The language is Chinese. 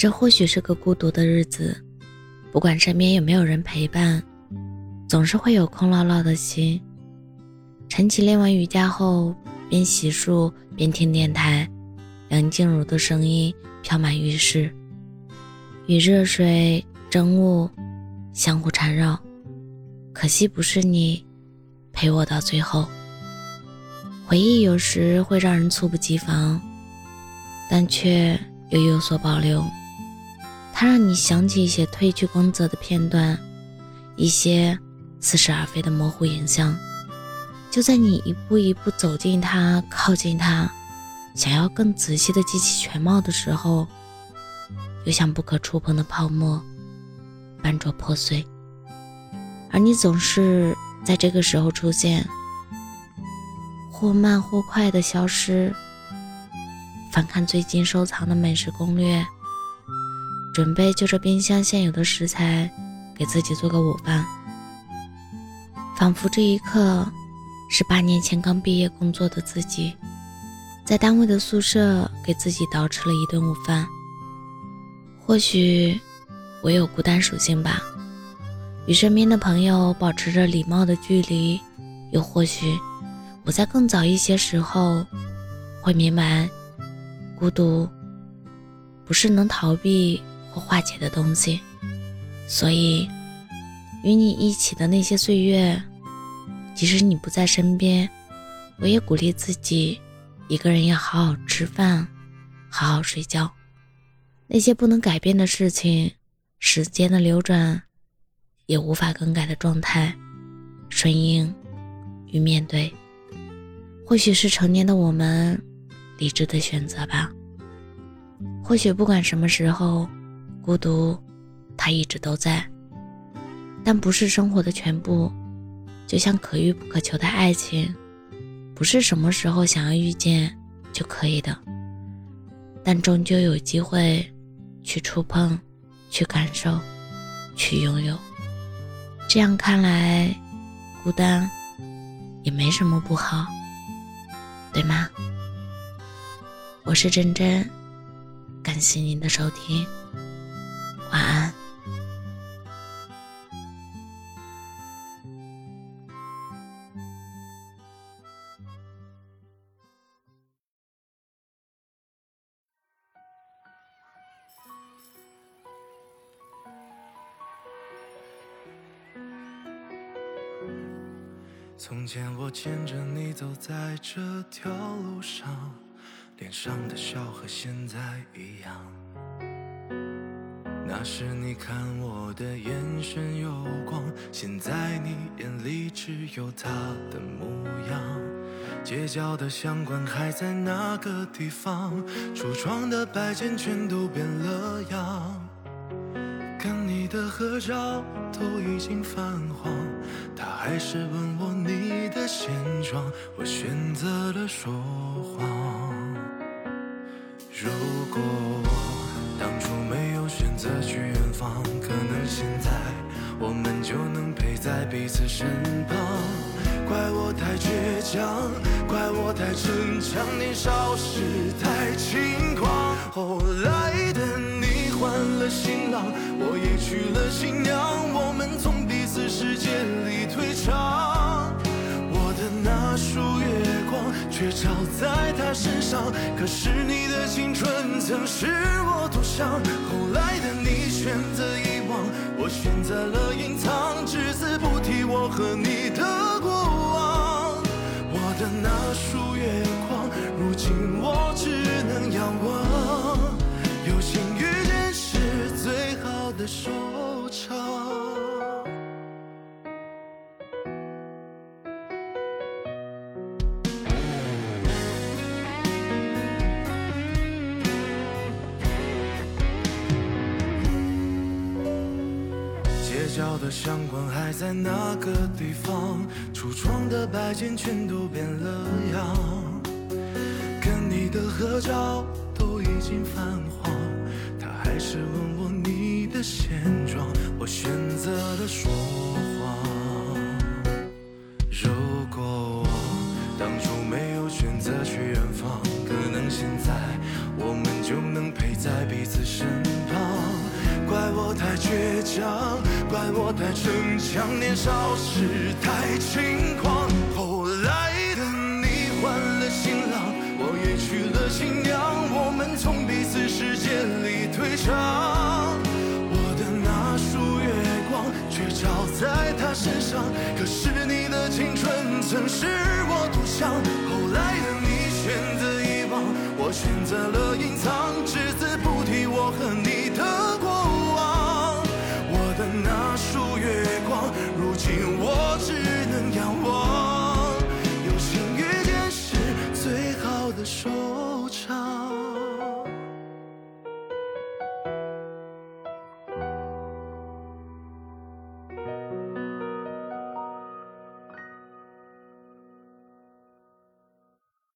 这或许是个孤独的日子，不管身边有没有人陪伴，总是会有空落落的心。陈绮练完瑜伽后，边洗漱边听电台，梁静茹的声音飘满浴室，与热水、蒸雾相互缠绕。可惜不是你陪我到最后。回忆有时会让人猝不及防，但却又有所保留。它让你想起一些褪去光泽的片段，一些似是而非的模糊影像。就在你一步一步走近它、靠近它，想要更仔细的记起全貌的时候，又像不可触碰的泡沫，斑驳破碎。而你总是在这个时候出现，或慢或快的消失。翻看最近收藏的美食攻略。准备就着冰箱现有的食材，给自己做个午饭。仿佛这一刻，是八年前刚毕业工作的自己，在单位的宿舍给自己捯饬了一顿午饭。或许我有孤单属性吧，与身边的朋友保持着礼貌的距离。又或许我在更早一些时候，会明白，孤独不是能逃避。或化解的东西，所以与你一起的那些岁月，即使你不在身边，我也鼓励自己，一个人要好好吃饭，好好睡觉。那些不能改变的事情，时间的流转也无法更改的状态，顺应与面对，或许是成年的我们理智的选择吧。或许不管什么时候。孤独，它一直都在，但不是生活的全部。就像可遇不可求的爱情，不是什么时候想要遇见就可以的，但终究有机会去触碰、去感受、去拥有。这样看来，孤单也没什么不好，对吗？我是真真，感谢您的收听。晚安。从前我牵着你走在这条路上，脸上的笑和现在一样。那时你看我的眼神有光，现在你眼里只有他的模样。街角的香馆还在那个地方，橱窗的摆件全都变了样。跟你的合照都已经泛黄，他还是问我你的现状，我选择了说谎。如果彼此身旁。怪我太倔强，怪我太逞强，年少时太轻狂。后来的你换了新郎，我也娶了新娘，我们从彼此世界里退场。我的那束月光却照在他身上，可是你的青春曾是我独享。后来的你。选择遗忘，我选择了隐藏，和你小的相框还在那个地方，橱窗的摆件全都变了样，跟你的合照都已经泛黄，他还是问我你的现状，我选择了说谎。如果我当初没有选择去远方，可能现在我们就能陪在彼此身旁。怪我太倔强，怪我太逞强，年少时太轻狂。后来的你换了新郎，我也娶了新娘，我们从彼此世界里退场。我的那束月光却照在他身上，可是你的青春曾是我独享。后来的你选择遗忘，我选择了隐藏。